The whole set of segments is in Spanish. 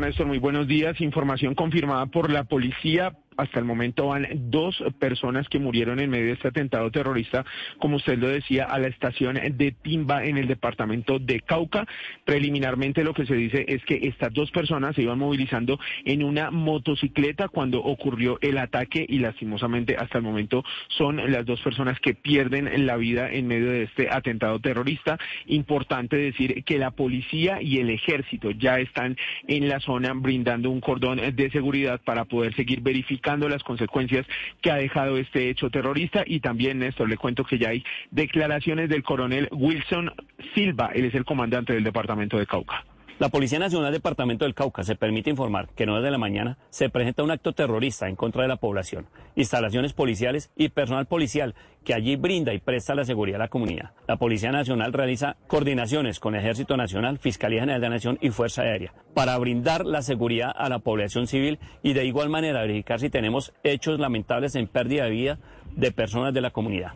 Néstor, muy buenos días. Información confirmada por la policía. Hasta el momento van dos personas que murieron en medio de este atentado terrorista, como usted lo decía, a la estación de Timba en el departamento de Cauca. Preliminarmente lo que se dice es que estas dos personas se iban movilizando en una motocicleta cuando ocurrió el ataque y lastimosamente hasta el momento son las dos personas que pierden la vida en medio de este atentado terrorista. Importante decir que la policía y el ejército ya están en la zona brindando un cordón de seguridad para poder seguir verificando las consecuencias que ha dejado este hecho terrorista y también, Néstor, le cuento que ya hay declaraciones del coronel Wilson Silva, él es el comandante del departamento de Cauca. La Policía Nacional Departamento del Cauca se permite informar que no desde la mañana se presenta un acto terrorista en contra de la población, instalaciones policiales y personal policial que allí brinda y presta la seguridad a la comunidad. La Policía Nacional realiza coordinaciones con Ejército Nacional, Fiscalía General de la Nación y Fuerza Aérea para brindar la seguridad a la población civil y de igual manera verificar si tenemos hechos lamentables en pérdida de vida de personas de la comunidad.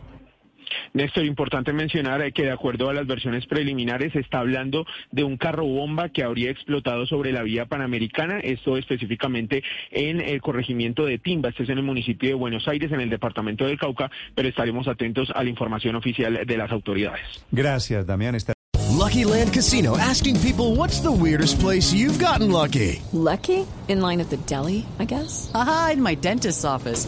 Néstor, importante mencionar que de acuerdo a las versiones preliminares se está hablando de un carro bomba que habría explotado sobre la vía panamericana, esto específicamente en el corregimiento de Timba, este es en el municipio de Buenos Aires, en el departamento del Cauca, pero estaremos atentos a la información oficial de las autoridades. Gracias, Damián. Lucky Land Casino asking people what's the weirdest place you've gotten lucky. Lucky? In line at the deli, I guess. Aha, in my dentist's office.